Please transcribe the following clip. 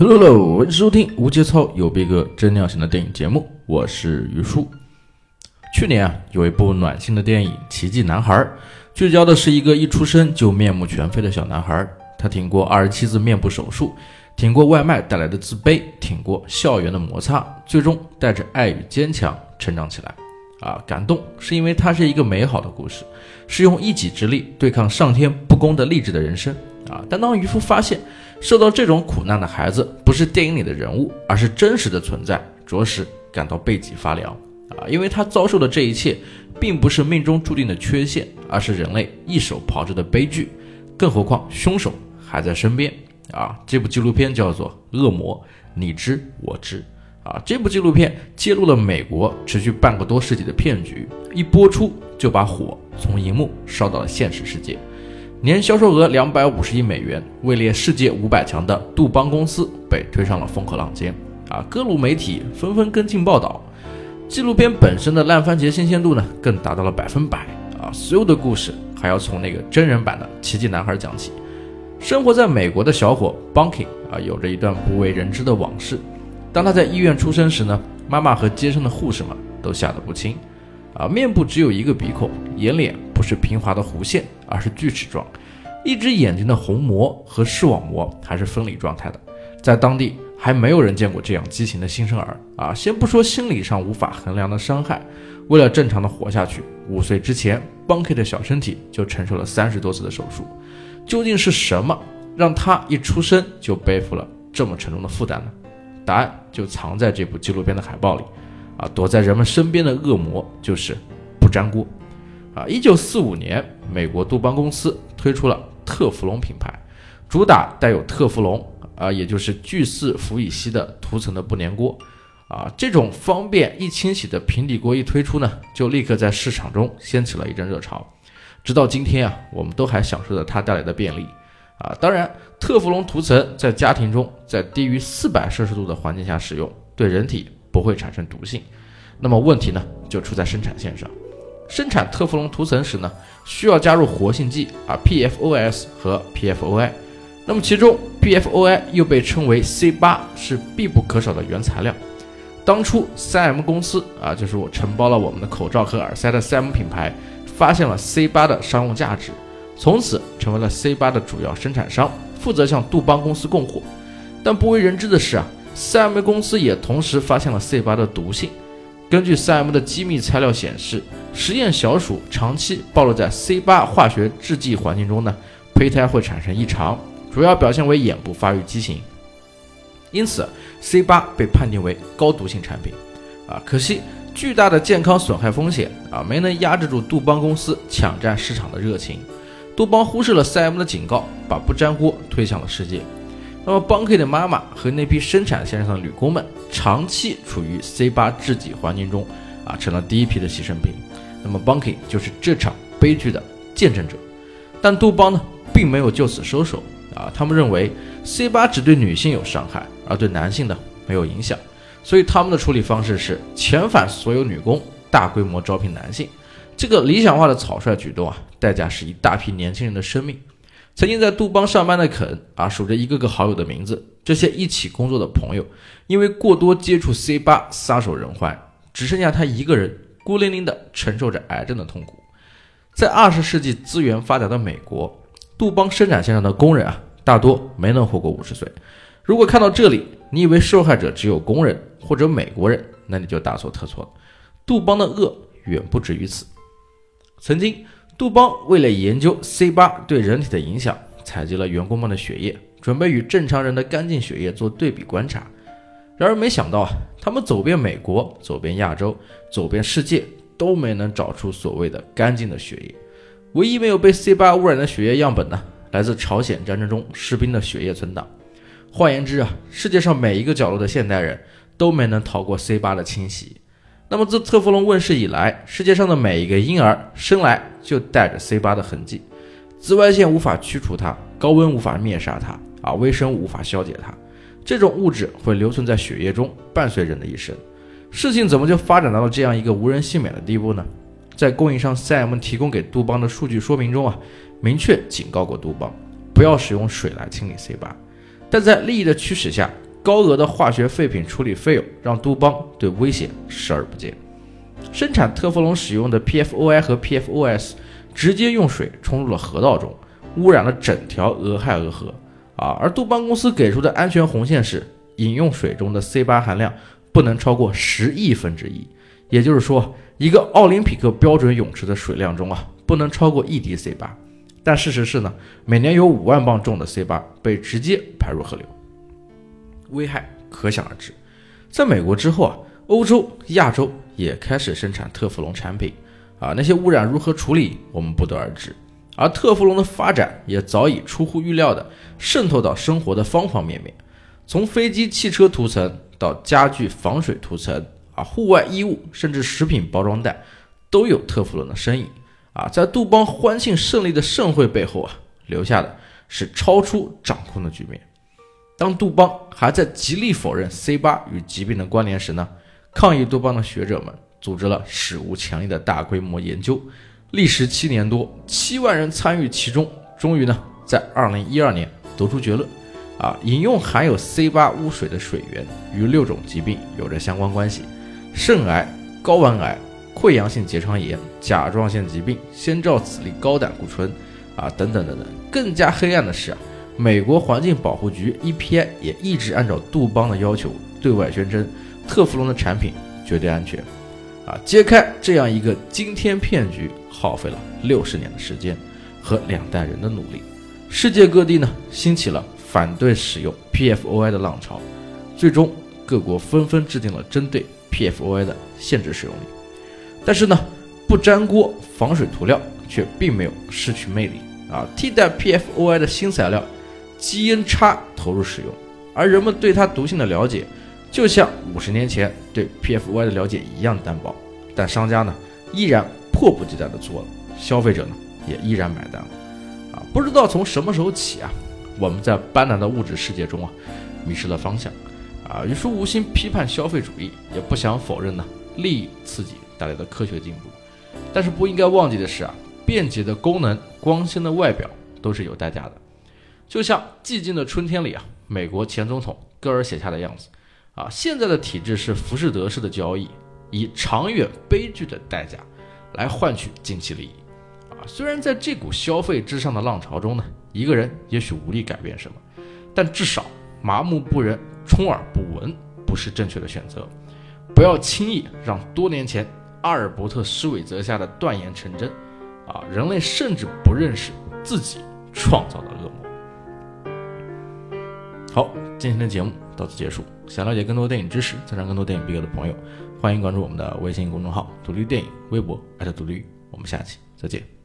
Hello 喽欢迎收听无节操有逼格真尿性的电影节目，我是于叔。去年啊，有一部暖心的电影《奇迹男孩》，聚焦的是一个一出生就面目全非的小男孩，他挺过二十七次面部手术，挺过外卖带来的自卑，挺过校园的摩擦，最终带着爱与坚强成长起来。啊，感动是因为它是一个美好的故事，是用一己之力对抗上天不公的励志的人生。啊，但当渔夫发现受到这种苦难的孩子不是电影里的人物，而是真实的存在，着实感到背脊发凉。啊，因为他遭受的这一切，并不是命中注定的缺陷，而是人类一手炮制的悲剧。更何况凶手还在身边。啊，这部纪录片叫做《恶魔》，你知我知。啊，这部纪录片揭露了美国持续半个多世纪的骗局，一播出就把火从荧幕烧到了现实世界。年销售额两百五十亿美元，位列世界五百强的杜邦公司被推上了风口浪尖。啊，各路媒体纷纷跟进报道。纪录片本身的烂番茄新鲜度呢，更达到了百分百。啊，所有的故事还要从那个真人版的《奇迹男孩》讲起。生活在美国的小伙 Bunky 啊，有着一段不为人知的往事。当他在医院出生时呢，妈妈和接生的护士们都吓得不轻。啊，面部只有一个鼻孔，眼脸不是平滑的弧线，而是锯齿状，一只眼睛的虹膜和视网膜还是分离状态的。在当地还没有人见过这样畸形的新生儿。啊，先不说心理上无法衡量的伤害，为了正常的活下去，五岁之前，Bunky 的小身体就承受了三十多次的手术。究竟是什么让他一出生就背负了这么沉重的负担呢？答案就藏在这部纪录片的海报里。啊，躲在人们身边的恶魔就是不粘锅。啊，一九四五年，美国杜邦公司推出了特氟龙品牌，主打带有特氟龙啊，也就是聚四氟乙烯的涂层的不粘锅。啊，这种方便易清洗的平底锅一推出呢，就立刻在市场中掀起了一阵热潮。直到今天啊，我们都还享受着它带来的便利。啊，当然，特氟龙涂层在家庭中，在低于四百摄氏度的环境下使用，对人体不会产生毒性。那么问题呢，就出在生产线上。生产特氟龙涂层时呢，需要加入活性剂啊，PFOS 和 PFOI。那么其中 PFOI 又被称为 C 八，是必不可少的原材料。当初 3M 公司啊，就是我承包了我们的口罩和耳塞的 3M 品牌，发现了 C 八的商用价值。从此成为了 C 八的主要生产商，负责向杜邦公司供货。但不为人知的是啊，3M 公司也同时发现了 C 八的毒性。根据 3M 的机密材料显示，实验小鼠长期暴露在 C 八化学制剂环境中呢，胚胎会产生异常，主要表现为眼部发育畸形。因此，C 八被判定为高毒性产品。啊，可惜巨大的健康损害风险啊，没能压制住杜邦公司抢占市场的热情。杜邦忽视了 3M 的警告，把不粘锅推向了世界。那么，Bunky 的妈妈和那批生产线上的女工们长期处于 C 八制己环境中，啊，成了第一批的牺牲品。那么，Bunky 就是这场悲剧的见证者。但杜邦呢，并没有就此收手。啊，他们认为 C 八只对女性有伤害，而对男性呢没有影响。所以，他们的处理方式是遣返所有女工，大规模招聘男性。这个理想化的草率举动啊，代价是一大批年轻人的生命。曾经在杜邦上班的肯啊，数着一个个好友的名字，这些一起工作的朋友，因为过多接触 C 八撒手人寰，只剩下他一个人孤零零地承受着癌症的痛苦。在二十世纪资源发达的美国，杜邦生产线上的工人啊，大多没能活过五十岁。如果看到这里，你以为受害者只有工人或者美国人，那你就大错特错了。杜邦的恶远不止于此。曾经，杜邦为了研究 C 八对人体的影响，采集了员工们的血液，准备与正常人的干净血液做对比观察。然而，没想到啊，他们走遍美国，走遍亚洲，走遍世界，都没能找出所谓的干净的血液。唯一没有被 C 八污染的血液样本呢，来自朝鲜战争中士兵的血液存档。换言之啊，世界上每一个角落的现代人都没能逃过 C 八的侵袭。那么自特氟龙问世以来，世界上的每一个婴儿生来就带着 C 八的痕迹，紫外线无法驱除它，高温无法灭杀它，啊，微生物无法消解它，这种物质会留存在血液中，伴随人的一生。事情怎么就发展到了这样一个无人幸免的地步呢？在供应商 3M 提供给杜邦的数据说明中啊，明确警告过杜邦，不要使用水来清理 C 八，但在利益的驱使下，高额的化学废品处理费用让杜邦对危险视而不见。生产特氟龙使用的 PFOI 和 PFOS 直接用水冲入了河道中，污染了整条俄亥俄河。啊，而杜邦公司给出的安全红线是饮用水中的 C 八含量不能超过十亿分之一，也就是说，一个奥林匹克标准泳池的水量中啊，不能超过一滴 C 八。但事实是呢，每年有五万磅重的 C 八被直接排入河流，危害可想而知。在美国之后啊，欧洲、亚洲也开始生产特氟龙产品，啊，那些污染如何处理，我们不得而知。而特氟龙的发展也早已出乎预料的渗透到生活的方方面面，从飞机、汽车涂层到家具防水涂层啊，户外衣物甚至食品包装袋都有特氟龙的身影啊。在杜邦欢庆胜利的盛会背后啊，留下的是超出掌控的局面。当杜邦还在极力否认 C 八与疾病的关联时呢，抗议杜邦的学者们组织了史无前例的大规模研究。历时七年多，七万人参与其中，终于呢，在二零一二年得出结论，啊，饮用含有 C 八污水的水源与六种疾病有着相关关系：肾癌、睾丸癌、溃疡性结肠炎、甲状腺疾病、先兆子粒高胆固醇，啊，等等等等。更加黑暗的是，美国环境保护局 EPA 也一直按照杜邦的要求，对外宣称特氟龙的产品绝对安全。啊，揭开这样一个惊天骗局，耗费了六十年的时间和两代人的努力。世界各地呢，兴起了反对使用 PFOI 的浪潮，最终各国纷纷制定了针对 PFOI 的限制使用率。但是呢，不粘锅防水涂料却并没有失去魅力啊！替代 PFOI 的新材料基因差投入使用，而人们对它毒性的了解。就像五十年前对 PFY 的了解一样单薄，但商家呢依然迫不及待地做了，消费者呢也依然买单了。啊，不知道从什么时候起啊，我们在斑斓的物质世界中啊迷失了方向。啊，于是无心批判消费主义，也不想否认呢利益刺激带来的科学进步。但是不应该忘记的是啊，便捷的功能、光鲜的外表都是有代价的。就像寂静的春天里啊，美国前总统戈尔写下的样子。啊，现在的体制是浮士德式的交易，以长远悲剧的代价来换取近期利益。啊，虽然在这股消费至上的浪潮中呢，一个人也许无力改变什么，但至少麻木不仁、充耳不闻不是正确的选择。不要轻易让多年前阿尔伯特施韦泽下的断言成真。啊，人类甚至不认识自己创造的恶魔。好，今天的节目到此结束。想了解更多电影知识，增长更多电影毕业的朋友，欢迎关注我们的微信公众号“独立电影”，微博艾特独立。我们下期再见。